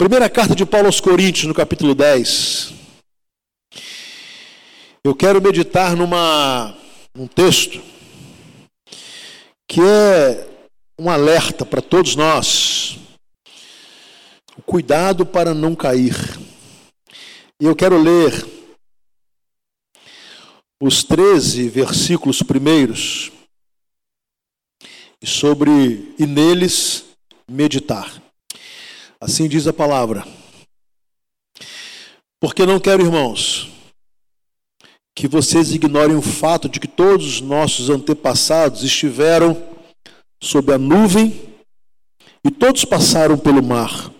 Primeira carta de Paulo aos Coríntios, no capítulo 10. Eu quero meditar numa, num texto que é um alerta para todos nós. O cuidado para não cair. E eu quero ler os 13 versículos primeiros sobre e neles meditar. Assim diz a palavra. Porque não quero, irmãos, que vocês ignorem o fato de que todos os nossos antepassados estiveram sob a nuvem e todos passaram pelo mar.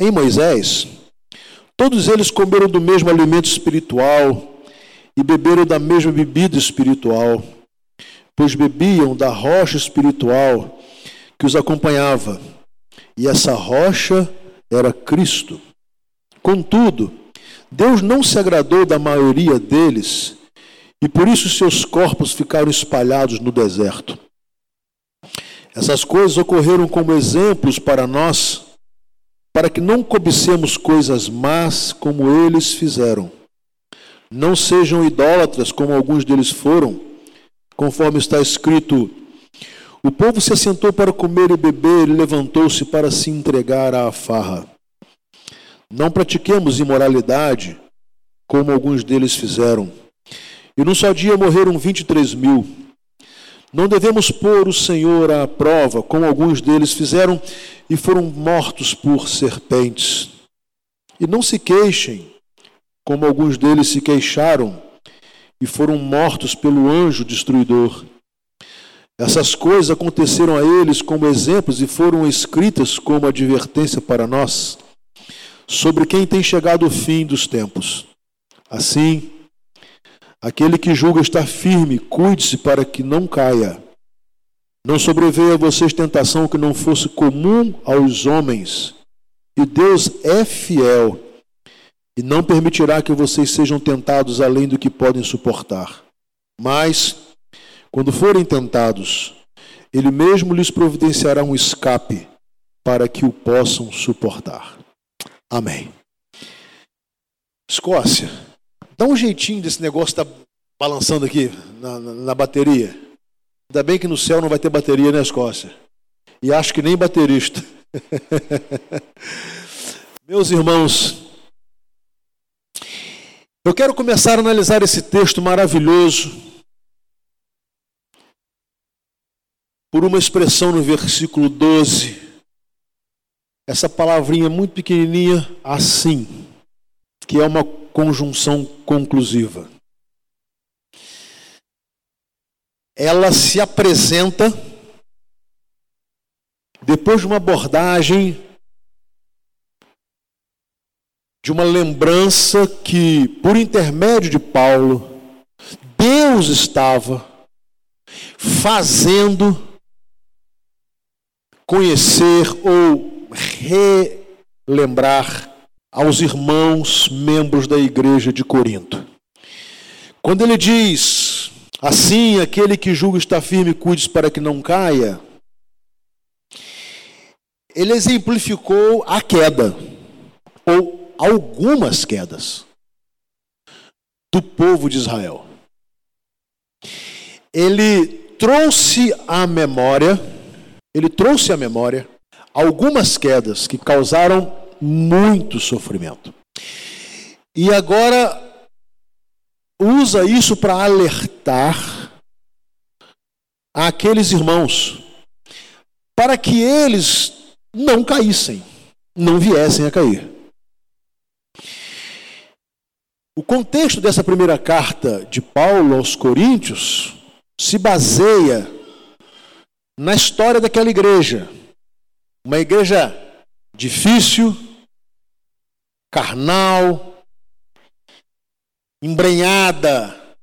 Em Moisés, todos eles comeram do mesmo alimento espiritual e beberam da mesma bebida espiritual, pois bebiam da rocha espiritual que os acompanhava e essa rocha era Cristo. Contudo, Deus não se agradou da maioria deles e por isso seus corpos ficaram espalhados no deserto. Essas coisas ocorreram como exemplos para nós, para que não cobicemos coisas más como eles fizeram. Não sejam idólatras como alguns deles foram, conforme está escrito: o povo se assentou para comer e beber e levantou-se para se entregar à farra. Não pratiquemos imoralidade, como alguns deles fizeram. E num só dia morreram 23 mil. Não devemos pôr o Senhor à prova, como alguns deles fizeram e foram mortos por serpentes. E não se queixem, como alguns deles se queixaram e foram mortos pelo anjo destruidor. Essas coisas aconteceram a eles como exemplos e foram escritas como advertência para nós, sobre quem tem chegado o fim dos tempos. Assim, aquele que julga estar firme, cuide-se para que não caia. Não sobreveia a vocês tentação que não fosse comum aos homens. E Deus é fiel e não permitirá que vocês sejam tentados além do que podem suportar. Mas quando forem tentados, ele mesmo lhes providenciará um escape para que o possam suportar. Amém. Escócia, dá um jeitinho desse negócio estar tá balançando aqui na, na, na, bateria. Ainda bem que no céu não vai ter bateria, né, Escócia? E acho que nem baterista. Meus irmãos, eu quero começar a analisar esse texto maravilhoso por uma expressão no versículo 12. Essa palavrinha muito pequenininha, assim, que é uma conjunção conclusiva. Ela se apresenta depois de uma abordagem de uma lembrança que, por intermédio de Paulo, Deus estava fazendo conhecer ou relembrar aos irmãos membros da igreja de Corinto. Quando ele diz, assim, aquele que julga está firme, cuide para que não caia, ele exemplificou a queda, ou algumas quedas, do povo de Israel. Ele trouxe à memória ele trouxe à memória algumas quedas que causaram muito sofrimento. E agora usa isso para alertar aqueles irmãos para que eles não caíssem, não viessem a cair. O contexto dessa primeira carta de Paulo aos Coríntios se baseia na história daquela igreja. Uma igreja difícil, carnal, embrenhada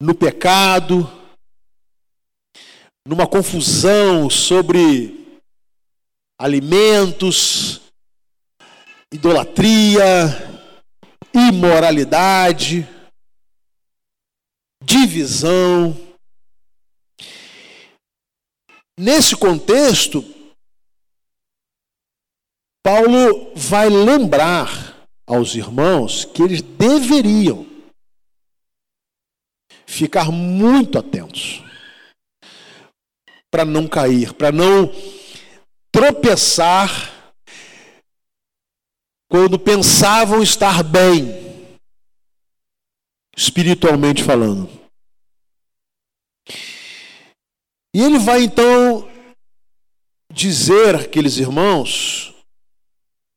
no pecado, numa confusão sobre alimentos, idolatria, imoralidade, divisão. Nesse contexto, Paulo vai lembrar aos irmãos que eles deveriam ficar muito atentos para não cair, para não tropeçar quando pensavam estar bem, espiritualmente falando. E ele vai então dizer àqueles irmãos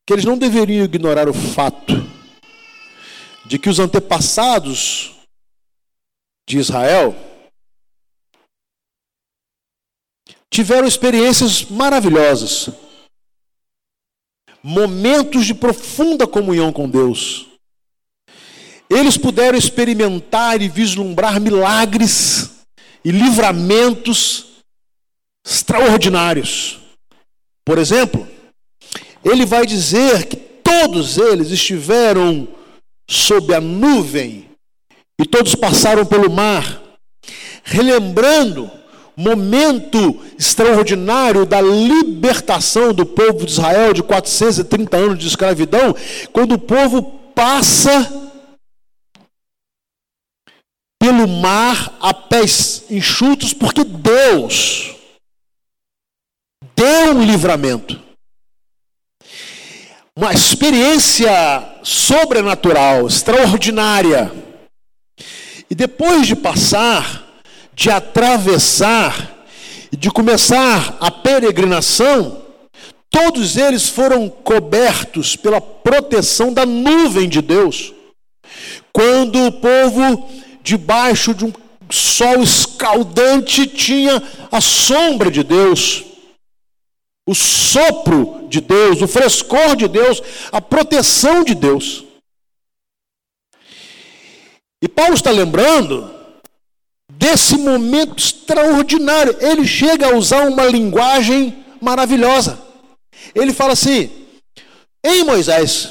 que eles não deveriam ignorar o fato de que os antepassados de Israel tiveram experiências maravilhosas, momentos de profunda comunhão com Deus. Eles puderam experimentar e vislumbrar milagres e livramentos extraordinários. Por exemplo, ele vai dizer que todos eles estiveram sob a nuvem e todos passaram pelo mar, relembrando momento extraordinário da libertação do povo de Israel de 430 anos de escravidão, quando o povo passa pelo mar a pés enxutos, porque Deus um livramento. Uma experiência sobrenatural, extraordinária. E depois de passar, de atravessar de começar a peregrinação, todos eles foram cobertos pela proteção da nuvem de Deus. Quando o povo, debaixo de um sol escaldante, tinha a sombra de Deus, o sopro de Deus, o frescor de Deus, a proteção de Deus. E Paulo está lembrando desse momento extraordinário. Ele chega a usar uma linguagem maravilhosa. Ele fala assim: em Moisés,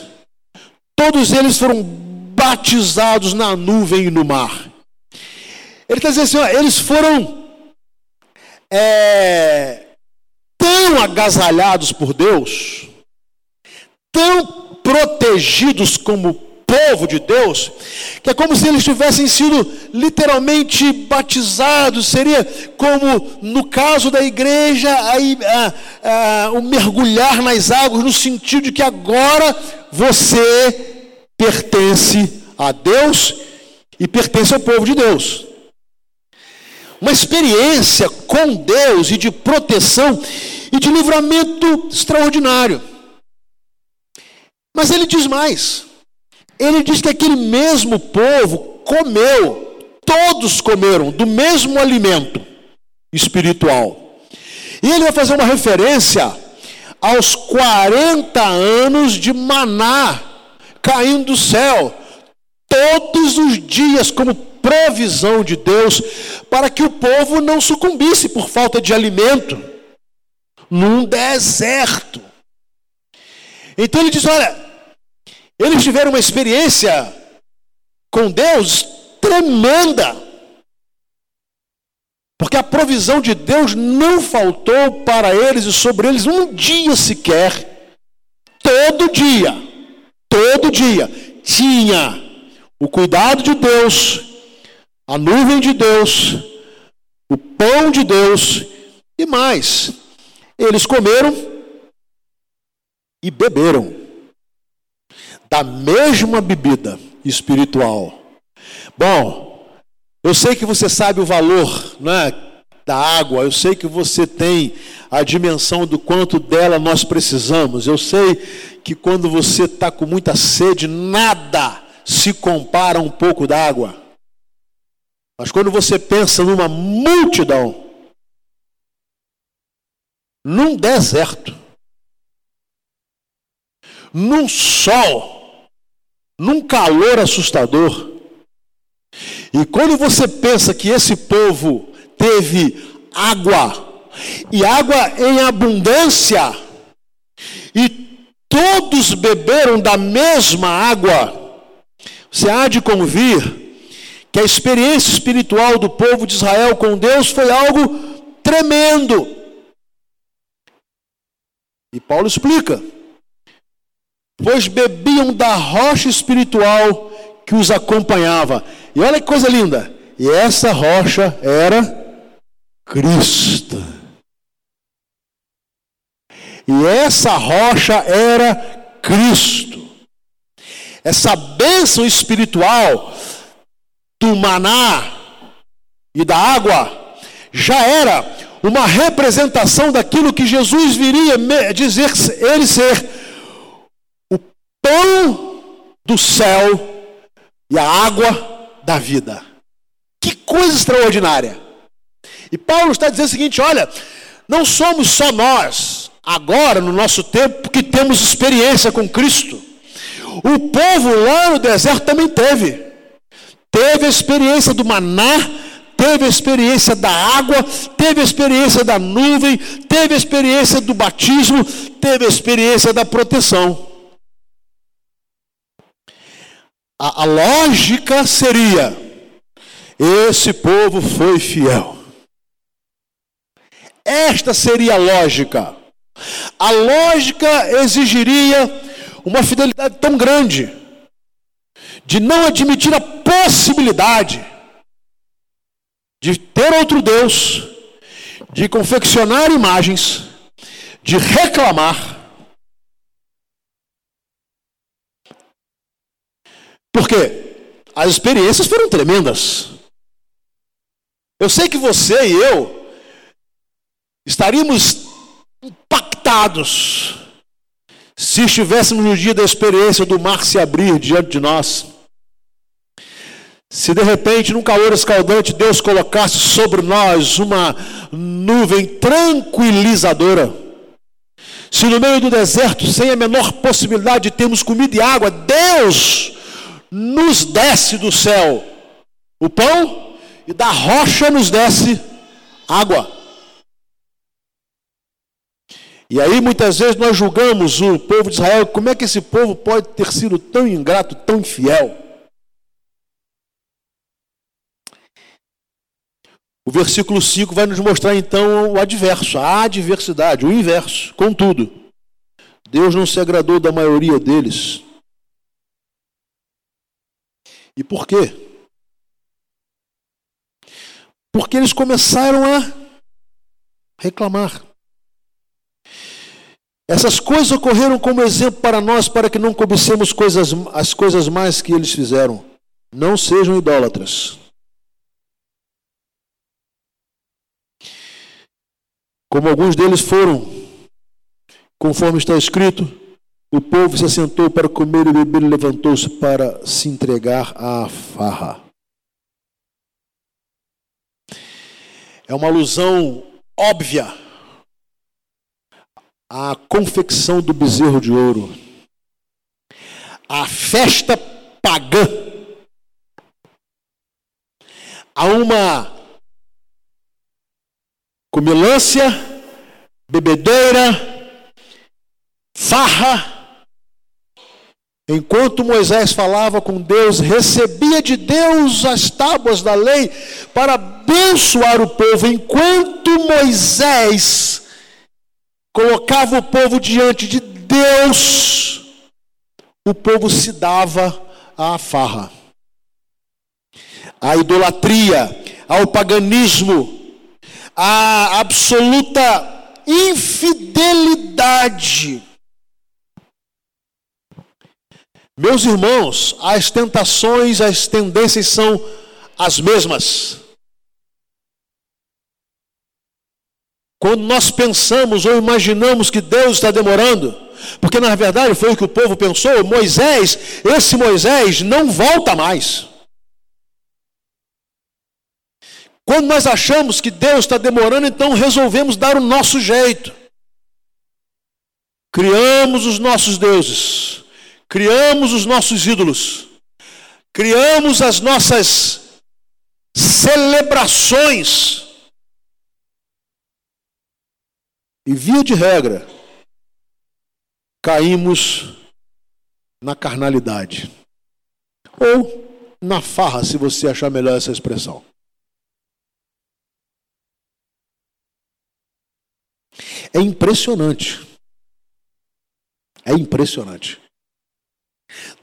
todos eles foram batizados na nuvem e no mar. Ele está dizendo assim: ó, eles foram é, tão agasalhados por Deus, tão protegidos como povo de Deus, que é como se eles tivessem sido literalmente batizados, seria como no caso da igreja, aí, ah, ah, o mergulhar nas águas, no sentido de que agora você pertence a Deus e pertence ao povo de Deus. Uma experiência com Deus e de proteção e de livramento extraordinário. Mas ele diz mais. Ele diz que aquele mesmo povo comeu, todos comeram do mesmo alimento espiritual. E ele vai fazer uma referência aos 40 anos de maná caindo do céu, todos os dias, como provisão de Deus, para que o povo não sucumbisse por falta de alimento num deserto. Então ele diz: olha, eles tiveram uma experiência com Deus tremenda. Porque a provisão de Deus não faltou para eles e sobre eles um dia sequer. Todo dia, todo dia, tinha o cuidado de Deus, a nuvem de Deus, o pão de Deus e mais. Eles comeram e beberam da mesma bebida espiritual. Bom, eu sei que você sabe o valor né, da água, eu sei que você tem a dimensão do quanto dela nós precisamos. Eu sei que quando você está com muita sede, nada se compara a um pouco d'água. Mas quando você pensa numa multidão, num deserto, num sol, num calor assustador. E quando você pensa que esse povo teve água, e água em abundância, e todos beberam da mesma água, você há de convir que a experiência espiritual do povo de Israel com Deus foi algo tremendo. E Paulo explica pois bebiam da rocha espiritual que os acompanhava. E olha que coisa linda! E essa rocha era Cristo. E essa rocha era Cristo. Essa bênção espiritual do maná e da água já era uma representação daquilo que Jesus viria dizer ele ser o pão do céu e a água da vida. Que coisa extraordinária! E Paulo está dizendo o seguinte: olha, não somos só nós, agora no nosso tempo, que temos experiência com Cristo. O povo lá no deserto também teve. Teve a experiência do maná, teve a experiência da água, teve a experiência da nuvem, teve a experiência do batismo, teve a experiência da proteção. A, a lógica seria: esse povo foi fiel. Esta seria a lógica. A lógica exigiria uma fidelidade tão grande de não admitir a possibilidade de ter outro Deus, de confeccionar imagens, de reclamar. Porque as experiências foram tremendas. Eu sei que você e eu estaríamos impactados se estivéssemos no dia da experiência do mar se abrir diante de nós. Se de repente, num calor escaldante, Deus colocasse sobre nós uma nuvem tranquilizadora. Se no meio do deserto, sem a menor possibilidade de termos comida e água, Deus nos desce do céu o pão e da rocha nos desce água. E aí muitas vezes nós julgamos o povo de Israel, como é que esse povo pode ter sido tão ingrato, tão infiel? O versículo 5 vai nos mostrar então o adverso, a adversidade, o inverso. Contudo, Deus não se agradou da maioria deles. E por quê? Porque eles começaram a reclamar. Essas coisas ocorreram como exemplo para nós, para que não cobicemos coisas, as coisas mais que eles fizeram. Não sejam idólatras. Como alguns deles foram, conforme está escrito, o povo se assentou para comer e beber e levantou-se para se entregar à farra. É uma alusão óbvia à confecção do bezerro de ouro, à festa pagã, a uma comilância, bebedeira, farra. Enquanto Moisés falava com Deus, recebia de Deus as tábuas da lei para abençoar o povo. Enquanto Moisés colocava o povo diante de Deus, o povo se dava à farra, à idolatria, ao paganismo, a absoluta infidelidade. Meus irmãos, as tentações, as tendências são as mesmas. Quando nós pensamos ou imaginamos que Deus está demorando, porque na verdade foi o que o povo pensou, Moisés, esse Moisés não volta mais. Quando nós achamos que Deus está demorando, então resolvemos dar o nosso jeito. Criamos os nossos deuses, criamos os nossos ídolos, criamos as nossas celebrações. E via de regra, caímos na carnalidade. Ou na farra, se você achar melhor essa expressão. É impressionante. É impressionante.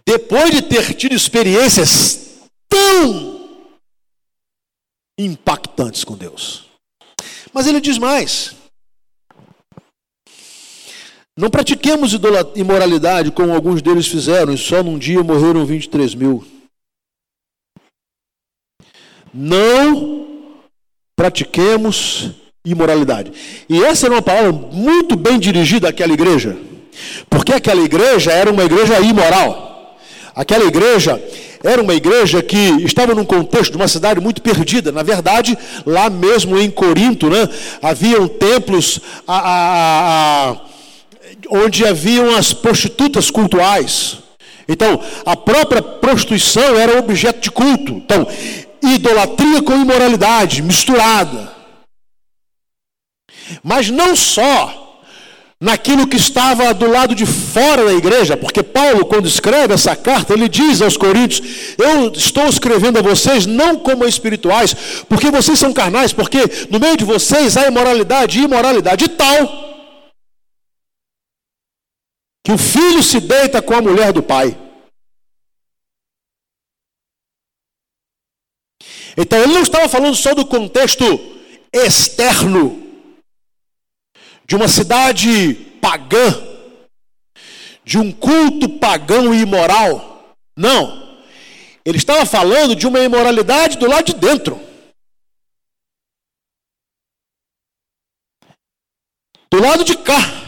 depois de ter tido experiências tão impactantes com Deus. Mas ele diz mais: não pratiquemos imoralidade como alguns deles fizeram, e só num dia morreram 23 mil. Não pratiquemos imoralidade. E essa era uma palavra muito bem dirigida àquela igreja, porque aquela igreja era uma igreja imoral. Aquela igreja era uma igreja que estava num contexto de uma cidade muito perdida. Na verdade, lá mesmo em Corinto, né, haviam templos a, a, a onde haviam as prostitutas cultuais. Então, a própria prostituição era objeto de culto. Então, idolatria com imoralidade misturada. Mas não só naquilo que estava do lado de fora da igreja, porque Paulo, quando escreve essa carta, ele diz aos Coríntios: Eu estou escrevendo a vocês não como espirituais, porque vocês são carnais, porque no meio de vocês há imoralidade e imoralidade tal que o filho se deita com a mulher do pai. Então ele não estava falando só do contexto externo de uma cidade pagã, de um culto pagão e imoral. Não. Ele estava falando de uma imoralidade do lado de dentro. Do lado de cá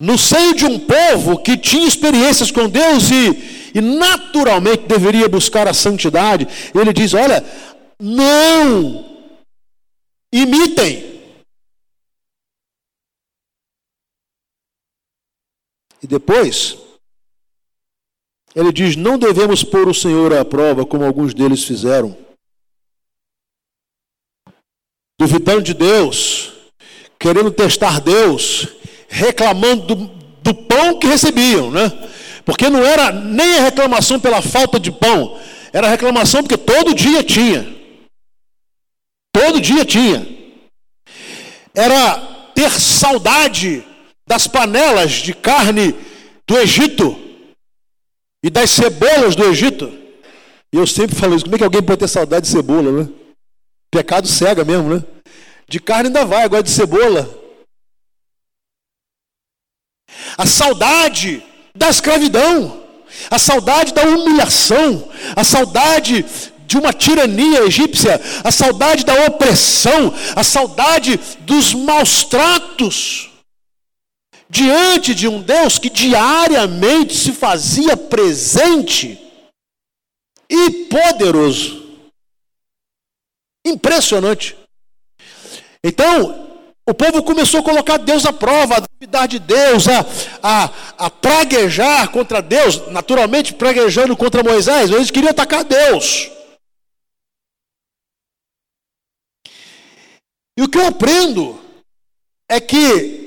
no seio de um povo que tinha experiências com Deus e, e naturalmente deveria buscar a santidade, ele diz: Olha, não imitem. E depois, ele diz: Não devemos pôr o Senhor à prova, como alguns deles fizeram, duvidando de Deus, querendo testar Deus reclamando do, do pão que recebiam, né? Porque não era nem a reclamação pela falta de pão, era a reclamação porque todo dia tinha. Todo dia tinha. Era ter saudade das panelas de carne do Egito e das cebolas do Egito. E eu sempre falo isso, como é que alguém pode ter saudade de cebola, né? Pecado cega mesmo, né? De carne ainda vai, agora de cebola a saudade da escravidão, a saudade da humilhação, a saudade de uma tirania egípcia, a saudade da opressão, a saudade dos maus tratos, diante de um Deus que diariamente se fazia presente e poderoso. Impressionante. Então, o povo começou a colocar Deus à prova, a duvidar de Deus, a, a, a praguejar contra Deus, naturalmente praguejando contra Moisés, eles queriam atacar Deus. E o que eu aprendo é que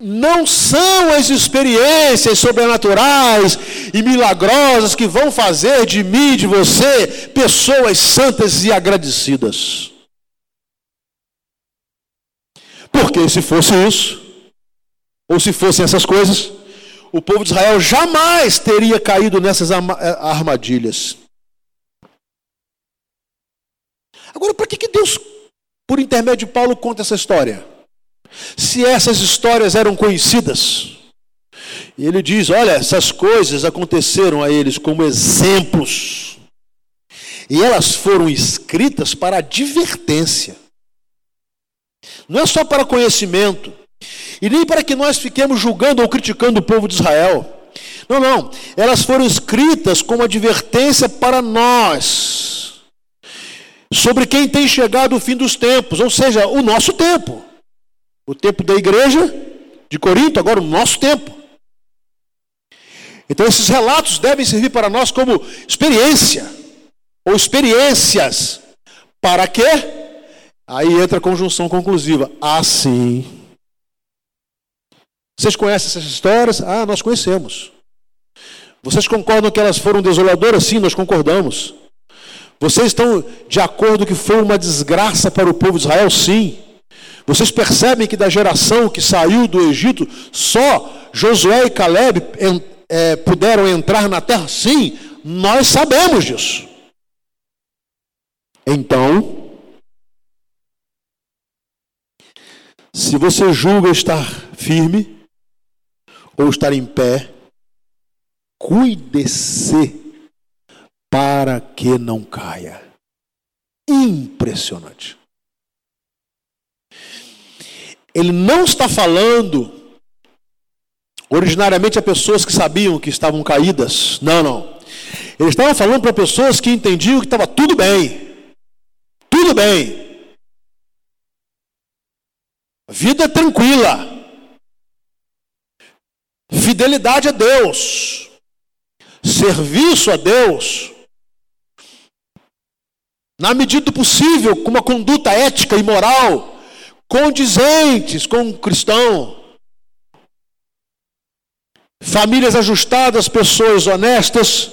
não são as experiências sobrenaturais e milagrosas que vão fazer de mim de você pessoas santas e agradecidas. Porque se fosse isso, ou se fossem essas coisas, o povo de Israel jamais teria caído nessas eh, armadilhas. Agora, para que, que Deus, por intermédio de Paulo, conta essa história? Se essas histórias eram conhecidas, e ele diz: olha, essas coisas aconteceram a eles como exemplos, e elas foram escritas para advertência não é só para conhecimento, e nem para que nós fiquemos julgando ou criticando o povo de Israel. Não, não. Elas foram escritas como advertência para nós, sobre quem tem chegado o fim dos tempos, ou seja, o nosso tempo. O tempo da igreja de Corinto, agora o nosso tempo. Então, esses relatos devem servir para nós como experiência, ou experiências. Para quê? Aí entra a conjunção conclusiva. Assim. Vocês conhecem essas histórias? Ah, nós conhecemos. Vocês concordam que elas foram desoladoras? Sim, nós concordamos. Vocês estão de acordo que foi uma desgraça para o povo de Israel? Sim. Vocês percebem que da geração que saiu do Egito, só Josué e Caleb é, puderam entrar na terra? Sim, nós sabemos disso. Então, se você julga estar firme ou estar em pé, cuide-se para que não caia. Impressionante. Ele não está falando originariamente a pessoas que sabiam que estavam caídas. Não, não. Ele estava falando para pessoas que entendiam que estava tudo bem. Tudo bem. Vida é tranquila. Fidelidade a Deus. Serviço a Deus na medida do possível, com uma conduta ética e moral condizentes com o cristão. Famílias ajustadas, pessoas honestas,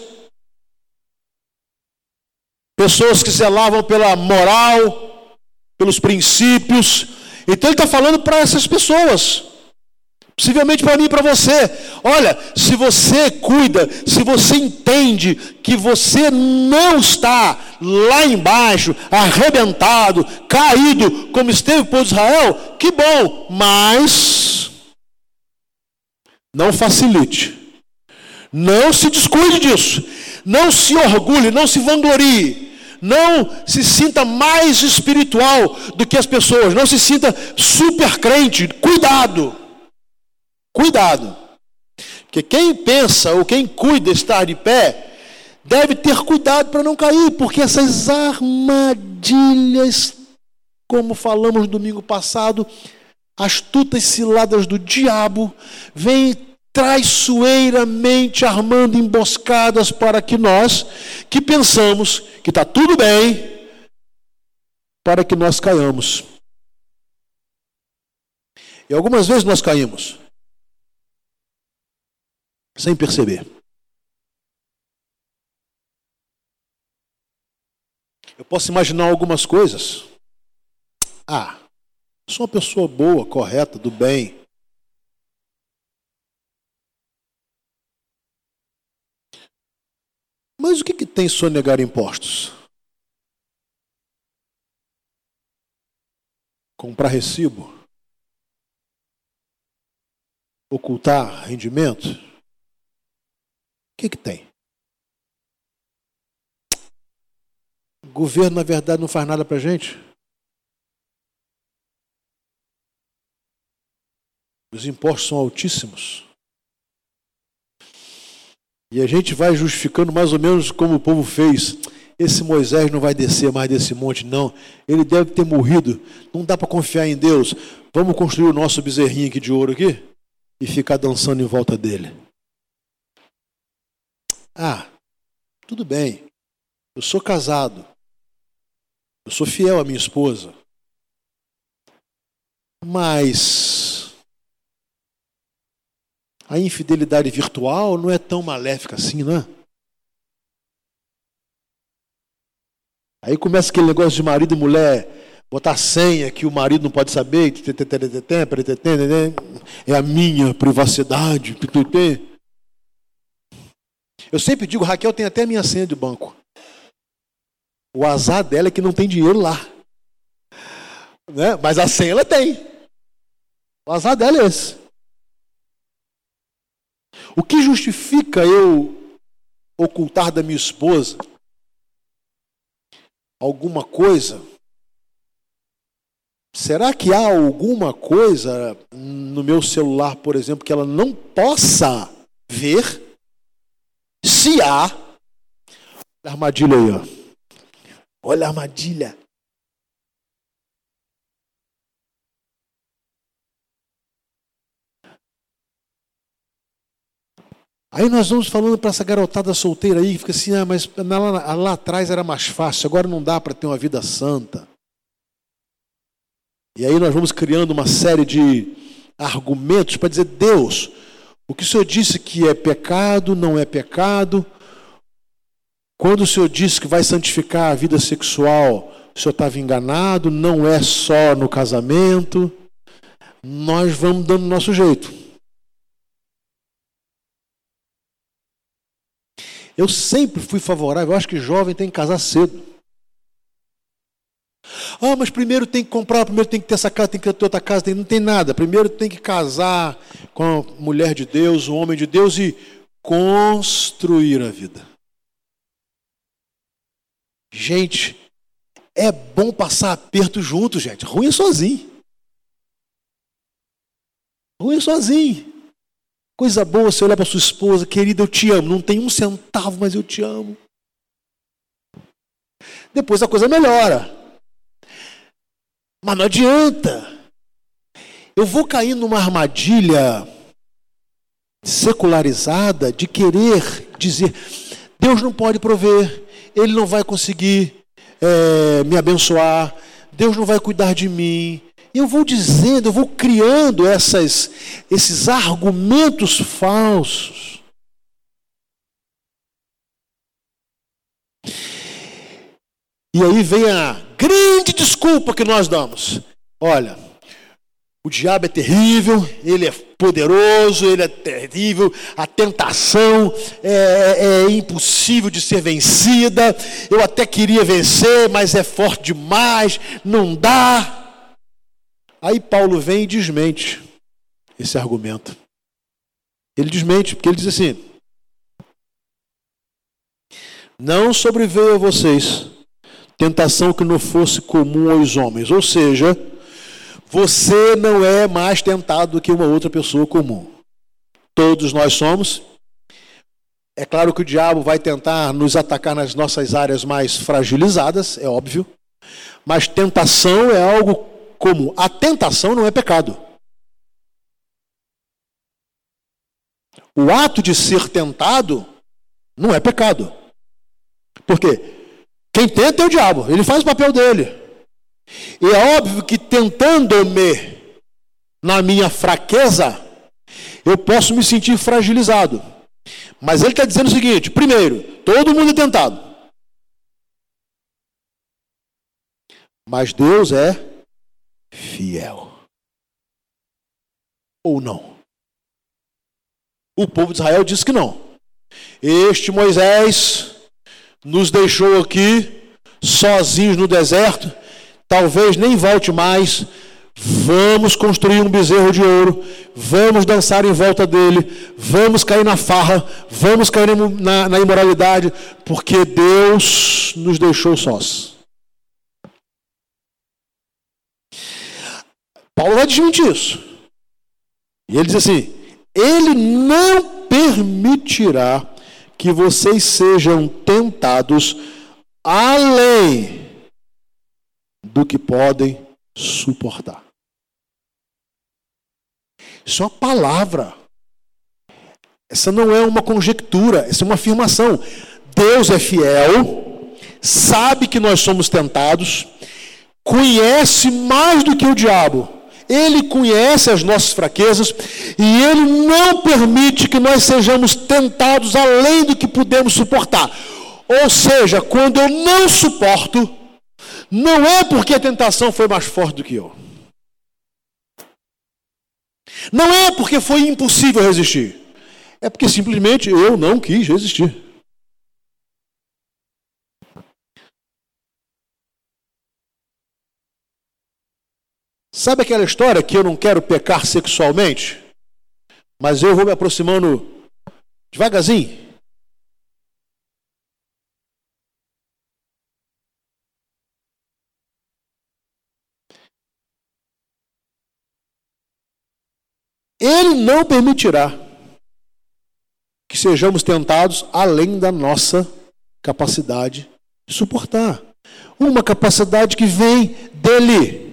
pessoas que zelavam pela moral, pelos princípios. Então ele está falando para essas pessoas. Possivelmente para mim e para você. Olha, se você cuida, se você entende que você não está lá embaixo, arrebentado, caído, como esteve o povo de Israel, que bom, mas não facilite. Não se descuide disso. Não se orgulhe, não se vanglorie. Não se sinta mais espiritual do que as pessoas. Não se sinta super crente. Cuidado. Cuidado. Porque quem pensa ou quem cuida estar de pé, deve ter cuidado para não cair, porque essas armadilhas, como falamos domingo passado, astutas ciladas do diabo, vêm traiçoeiramente armando emboscadas para que nós, que pensamos que está tudo bem, para que nós caiamos. E algumas vezes nós caímos sem perceber. Eu posso imaginar algumas coisas. Ah, sou uma pessoa boa, correta, do bem. Mas o que, que tem sonegar impostos? Comprar recibo? Ocultar rendimento? O que, que tem? O governo, na verdade, não faz nada para a gente. Os impostos são altíssimos. E a gente vai justificando mais ou menos como o povo fez. Esse Moisés não vai descer mais desse monte, não. Ele deve ter morrido. Não dá para confiar em Deus. Vamos construir o nosso bezerrinho aqui de ouro aqui e ficar dançando em volta dele. Ah, tudo bem, eu sou casado, eu sou fiel à minha esposa, mas a infidelidade virtual não é tão maléfica assim, não é? Aí começa aquele negócio de marido e mulher botar senha que o marido não pode saber, é a minha privacidade. Eu sempre digo, Raquel tem até minha senha de banco. O azar dela é que não tem dinheiro lá. Né? Mas a senha ela tem. O azar dela é esse. O que justifica eu ocultar da minha esposa alguma coisa? Será que há alguma coisa no meu celular, por exemplo, que ela não possa ver? Se há. Olha a armadilha aí, ó. Olha a armadilha. Aí nós vamos falando para essa garotada solteira aí, que fica assim, ah, mas lá, lá atrás era mais fácil, agora não dá para ter uma vida santa. E aí nós vamos criando uma série de argumentos para dizer, Deus, o que o Senhor disse que é pecado, não é pecado. Quando o Senhor disse que vai santificar a vida sexual, o Senhor estava enganado, não é só no casamento. Nós vamos dando nosso jeito. Eu sempre fui favorável, eu acho que jovem tem que casar cedo. Ah, mas primeiro tem que comprar, primeiro tem que ter essa casa, tem que ter outra casa, não tem nada. Primeiro tem que casar com a mulher de Deus, o homem de Deus e construir a vida. Gente, é bom passar aperto junto, gente. Ruim é sozinho. Ruim é sozinho. Coisa boa você olhar para sua esposa, querida, eu te amo. Não tem um centavo, mas eu te amo. Depois a coisa melhora. Mas não adianta. Eu vou cair numa armadilha secularizada de querer dizer: Deus não pode prover, Ele não vai conseguir é, me abençoar, Deus não vai cuidar de mim, eu vou dizendo, eu vou criando essas, esses argumentos falsos. E aí vem a grande desculpa que nós damos. Olha, o diabo é terrível, ele é poderoso, ele é terrível, a tentação é, é, é, impossível de ser vencida. Eu até queria vencer, mas é forte demais, não dá. Aí Paulo vem e desmente esse argumento. Ele desmente, porque ele diz assim: Não sobreveio a vocês tentação que não fosse comum aos homens. Ou seja, você não é mais tentado do que uma outra pessoa comum. Todos nós somos. É claro que o diabo vai tentar nos atacar nas nossas áreas mais fragilizadas, é óbvio. Mas tentação é algo como a tentação não é pecado. O ato de ser tentado não é pecado. Por quê? Quem tenta é o diabo, ele faz o papel dele. E é óbvio que tentando-me na minha fraqueza, eu posso me sentir fragilizado. Mas ele está dizendo o seguinte: primeiro, todo mundo é tentado. Mas Deus é fiel. Ou não? O povo de Israel diz que não. Este Moisés nos deixou aqui sozinhos no deserto, talvez nem volte mais. Vamos construir um bezerro de ouro, vamos dançar em volta dele, vamos cair na farra, vamos cair na, na imoralidade, porque Deus nos deixou sós. Paulo vai desmentir isso. E ele diz assim: Ele não permitirá que vocês sejam tentados além do que podem suportar. Isso é uma palavra. Essa não é uma conjectura, essa é uma afirmação. Deus é fiel, sabe que nós somos tentados, conhece mais do que o diabo ele conhece as nossas fraquezas e Ele não permite que nós sejamos tentados além do que podemos suportar. Ou seja, quando eu não suporto, não é porque a tentação foi mais forte do que eu. Não é porque foi impossível resistir. É porque simplesmente eu não quis resistir. Sabe aquela história que eu não quero pecar sexualmente, mas eu vou me aproximando devagarzinho? Ele não permitirá que sejamos tentados além da nossa capacidade de suportar. Uma capacidade que vem dele.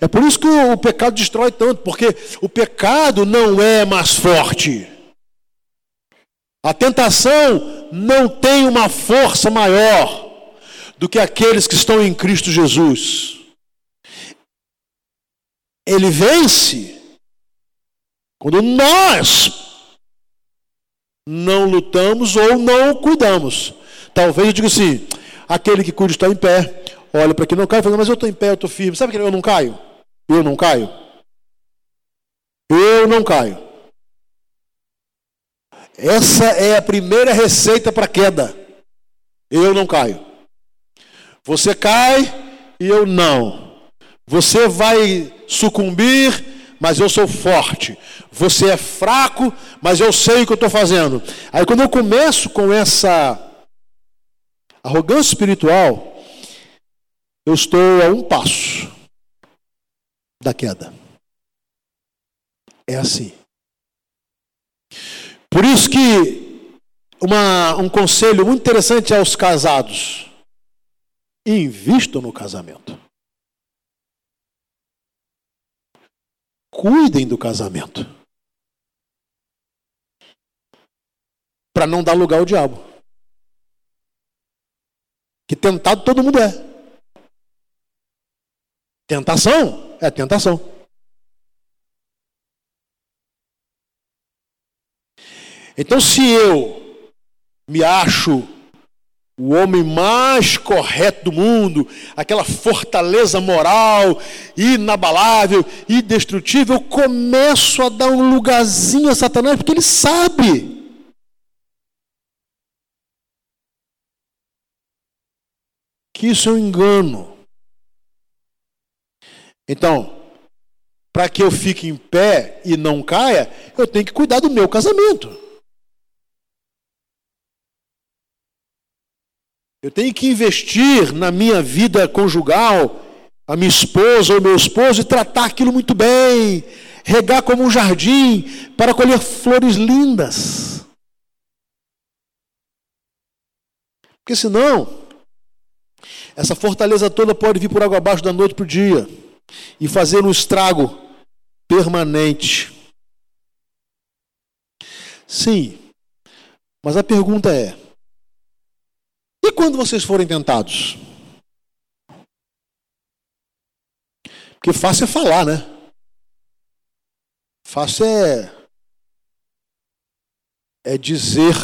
É por isso que o pecado destrói tanto, porque o pecado não é mais forte. A tentação não tem uma força maior do que aqueles que estão em Cristo Jesus. Ele vence quando nós não lutamos ou não cuidamos. Talvez eu diga assim: aquele que cuida está em pé, olha para quem não cai e fala, mas eu estou em pé, eu estou firme. Sabe que eu não caio? Eu não caio? Eu não caio. Essa é a primeira receita para queda. Eu não caio. Você cai e eu não. Você vai sucumbir, mas eu sou forte. Você é fraco, mas eu sei o que eu estou fazendo. Aí quando eu começo com essa arrogância espiritual, eu estou a um passo da queda. É assim. Por isso que uma, um conselho muito interessante aos casados: invistam no casamento. Cuidem do casamento. Para não dar lugar ao diabo. Que tentado todo mundo é. Tentação é tentação. Então, se eu me acho o homem mais correto do mundo, aquela fortaleza moral inabalável, indestrutível, eu começo a dar um lugarzinho a Satanás, porque ele sabe. Que isso é um engano. Então, para que eu fique em pé e não caia, eu tenho que cuidar do meu casamento. Eu tenho que investir na minha vida conjugal, a minha esposa ou meu esposo, e tratar aquilo muito bem, regar como um jardim para colher flores lindas. Porque senão, essa fortaleza toda pode vir por água abaixo da noite para o dia e fazer um estrago permanente. Sim, mas a pergunta é: e quando vocês forem tentados? Porque fácil é falar, né? Fácil é, é dizer.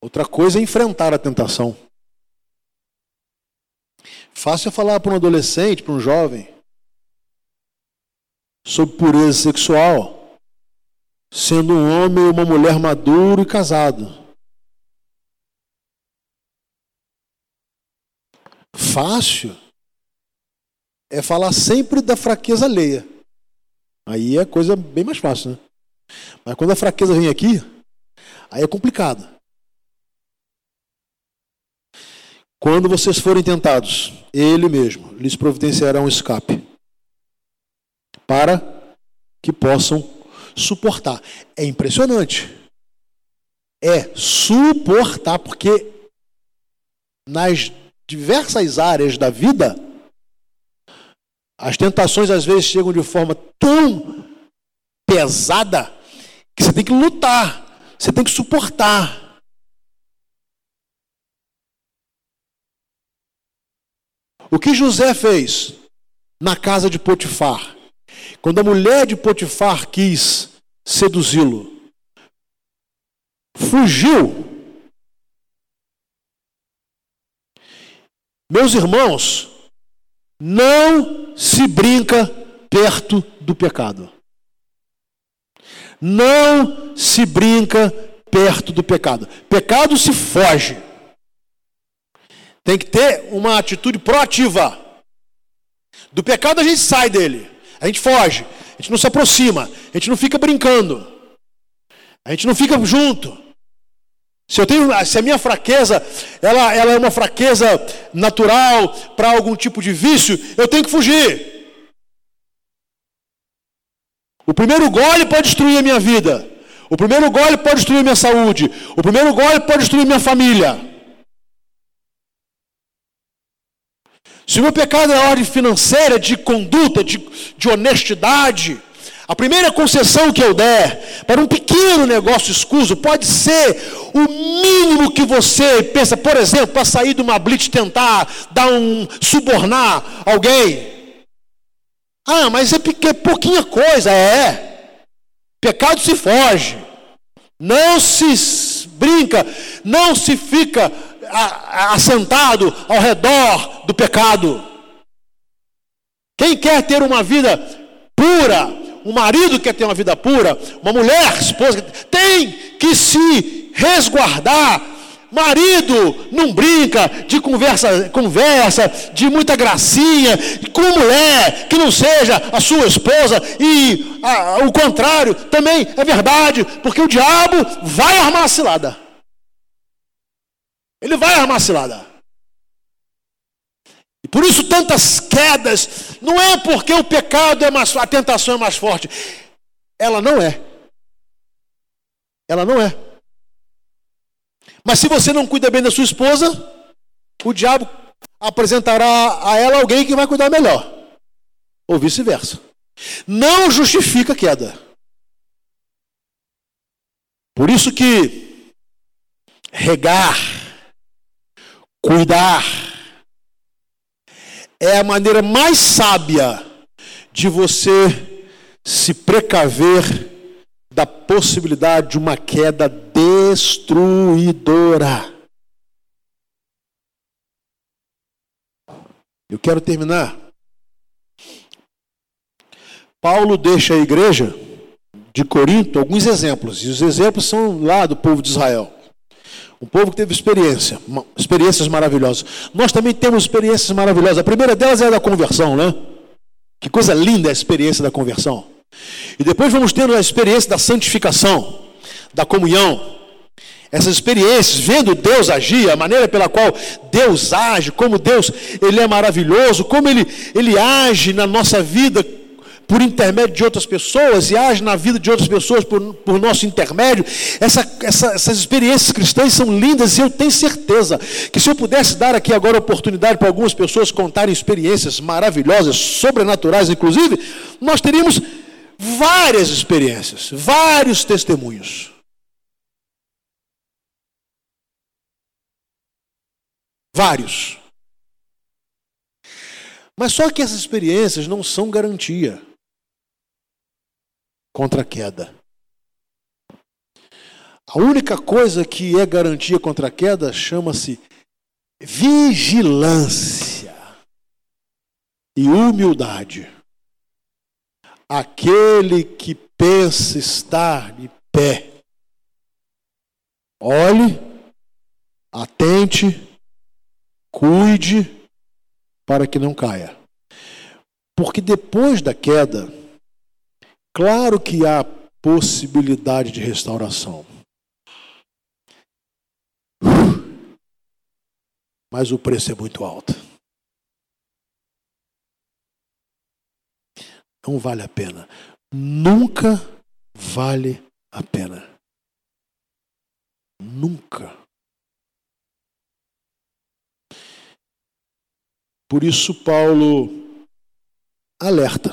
Outra coisa é enfrentar a tentação. Fácil é falar para um adolescente, para um jovem, sobre pureza sexual sendo um homem ou uma mulher maduro e casado. Fácil é falar sempre da fraqueza alheia. Aí é coisa bem mais fácil, né? Mas quando a fraqueza vem aqui, aí é complicado. Quando vocês forem tentados, Ele mesmo lhes providenciará um escape para que possam suportar. É impressionante. É suportar, porque nas diversas áreas da vida, as tentações às vezes chegam de forma tão pesada que você tem que lutar, você tem que suportar. O que José fez na casa de Potifar? Quando a mulher de Potifar quis seduzi-lo, fugiu. Meus irmãos, não se brinca perto do pecado. Não se brinca perto do pecado. Pecado se foge. Tem que ter uma atitude proativa. Do pecado a gente sai dele. A gente foge, a gente não se aproxima, a gente não fica brincando, a gente não fica junto. Se, eu tenho, se a minha fraqueza ela, ela é uma fraqueza natural para algum tipo de vício, eu tenho que fugir. O primeiro gole pode destruir a minha vida. O primeiro gole pode destruir minha saúde. O primeiro gole pode destruir minha família. Se o meu pecado é ordem financeira, de conduta, de, de honestidade, a primeira concessão que eu der para um pequeno negócio escuso pode ser o mínimo que você pensa, por exemplo, para sair de uma blitz tentar dar um subornar alguém. Ah, mas é, é pouquinha coisa, é. Pecado se foge. Não se brinca, não se fica assentado ao redor do pecado. Quem quer ter uma vida pura, um marido que quer ter uma vida pura, uma mulher, esposa, tem que se resguardar. Marido não brinca de conversa, conversa, de muita gracinha, com mulher que não seja a sua esposa, e a, o contrário também é verdade, porque o diabo vai armar a cilada. Ele vai armar cilada. E por isso tantas quedas, não é porque o pecado é mais a tentação é mais forte. Ela não é. Ela não é. Mas se você não cuida bem da sua esposa, o diabo apresentará a ela alguém que vai cuidar melhor. Ou vice-versa. Não justifica a queda. Por isso que regar, cuidar, é a maneira mais sábia de você se precaver da possibilidade de uma queda destruidora. Eu quero terminar. Paulo deixa a igreja de Corinto alguns exemplos, e os exemplos são lá do povo de Israel. Um povo que teve experiência, experiências maravilhosas. Nós também temos experiências maravilhosas. A primeira delas é a da conversão, né? Que coisa linda é a experiência da conversão. E depois vamos tendo a experiência da santificação, da comunhão. Essas experiências, vendo Deus agir, a maneira pela qual Deus age, como Deus ele é maravilhoso, como ele, ele age na nossa vida por intermédio de outras pessoas e age na vida de outras pessoas por, por nosso intermédio. Essa, essa, essas experiências cristãs são lindas e eu tenho certeza que se eu pudesse dar aqui agora a oportunidade para algumas pessoas contarem experiências maravilhosas, sobrenaturais, inclusive, nós teríamos várias experiências, vários testemunhos. Vários. Mas só que essas experiências não são garantia contra a queda. A única coisa que é garantia contra a queda chama-se vigilância e humildade. Aquele que pensa estar de pé, olhe, atente, cuide para que não caia. Porque depois da queda, Claro que há possibilidade de restauração. Mas o preço é muito alto. Não vale a pena. Nunca vale a pena. Nunca. Por isso, Paulo alerta.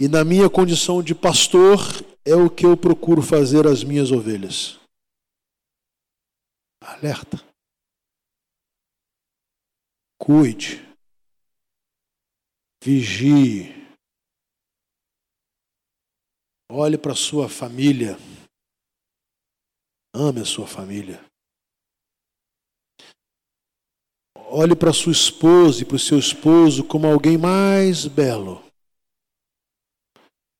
E na minha condição de pastor, é o que eu procuro fazer às minhas ovelhas. Alerta. Cuide. Vigie. Olhe para sua família. Ame a sua família. Olhe para sua esposa e para o seu esposo como alguém mais belo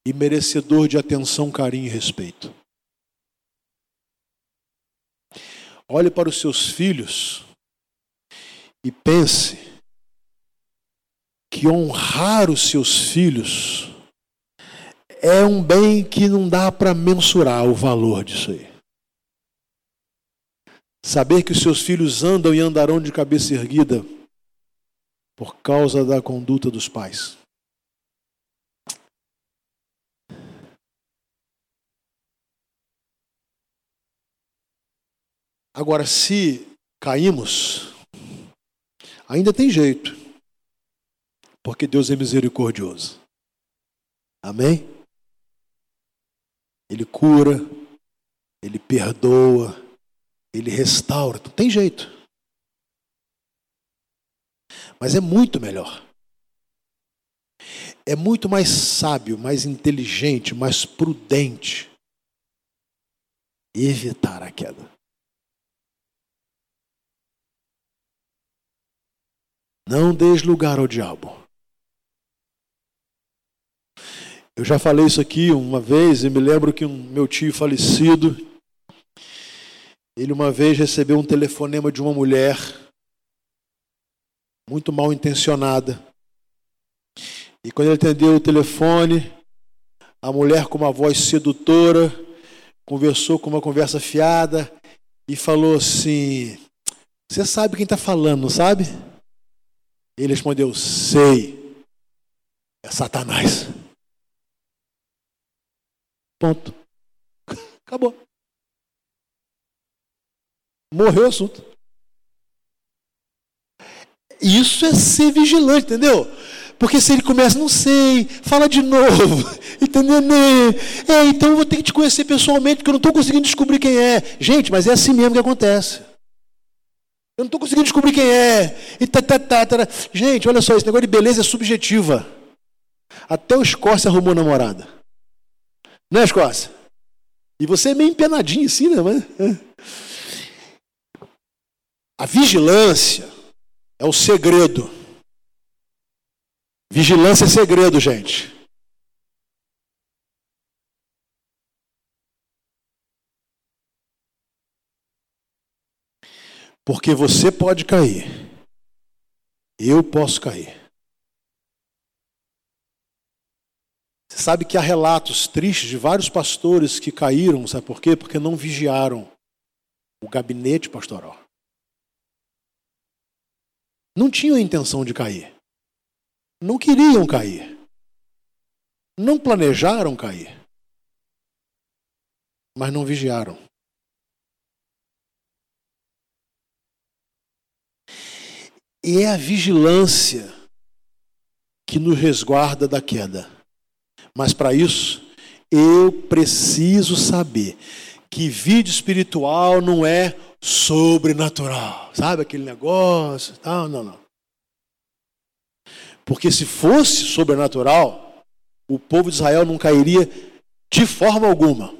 e merecedor de atenção, carinho e respeito. Olhe para os seus filhos e pense que honrar os seus filhos é um bem que não dá para mensurar o valor disso aí. Saber que os seus filhos andam e andarão de cabeça erguida por causa da conduta dos pais. Agora, se caímos, ainda tem jeito, porque Deus é misericordioso. Amém? Ele cura, ele perdoa, ele restaura. Não tem jeito. Mas é muito melhor. É muito mais sábio, mais inteligente, mais prudente evitar a queda. Não dês lugar ao diabo. Eu já falei isso aqui uma vez e me lembro que um meu tio falecido, ele uma vez recebeu um telefonema de uma mulher muito mal intencionada. E quando ele atendeu o telefone, a mulher com uma voz sedutora conversou com uma conversa fiada e falou assim: Você sabe quem está falando, sabe? Ele respondeu: Sei. É Satanás. Ponto. Acabou. Morreu o assunto. Isso é ser vigilante, entendeu? Porque se ele começa, não sei, fala de novo, entendeu? É, então eu vou ter que te conhecer pessoalmente, porque eu não estou conseguindo descobrir quem é. Gente, mas é assim mesmo que acontece. Eu não estou conseguindo descobrir quem é. E tá, tá, tá, tá. Gente, olha só, esse negócio de beleza é subjetiva. Até o Escócia arrumou namorada. Não é, Escócia? E você é meio empenadinho assim, né? A vigilância é o segredo. Vigilância é segredo, gente. Porque você pode cair. Eu posso cair. Você sabe que há relatos tristes de vários pastores que caíram, sabe por quê? Porque não vigiaram o gabinete pastoral. Não tinham a intenção de cair. Não queriam cair. Não planejaram cair. Mas não vigiaram. E é a vigilância que nos resguarda da queda. Mas para isso, eu preciso saber que vida espiritual não é sobrenatural. Sabe aquele negócio? Não, não, não. Porque se fosse sobrenatural, o povo de Israel não cairia de forma alguma.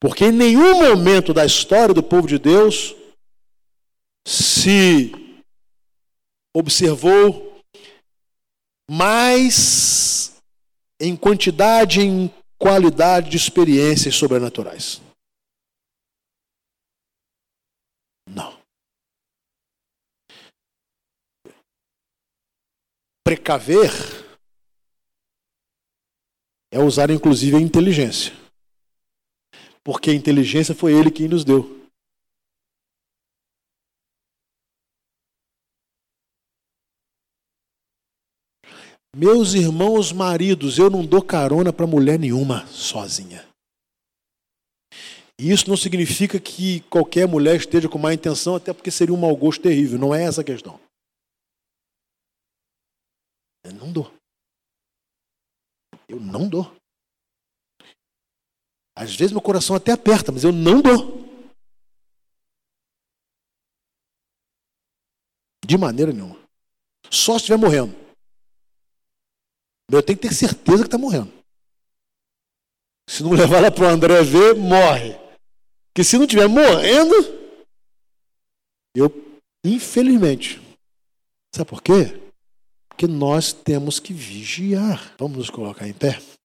Porque em nenhum momento da história do povo de Deus se observou mais em quantidade, em qualidade de experiências sobrenaturais. Não. Precaver é usar inclusive a inteligência. Porque a inteligência foi ele quem nos deu. Meus irmãos maridos, eu não dou carona para mulher nenhuma sozinha. E isso não significa que qualquer mulher esteja com má intenção, até porque seria um mau gosto terrível. Não é essa a questão. Eu não dou. Eu não dou. Às vezes meu coração até aperta, mas eu não dou. De maneira nenhuma. Só se estiver morrendo. Eu tenho que ter certeza que está morrendo. Se não levar ela para o André ver, morre. Porque se não estiver morrendo, eu, infelizmente. Sabe por quê? Porque nós temos que vigiar. Vamos nos colocar em pé?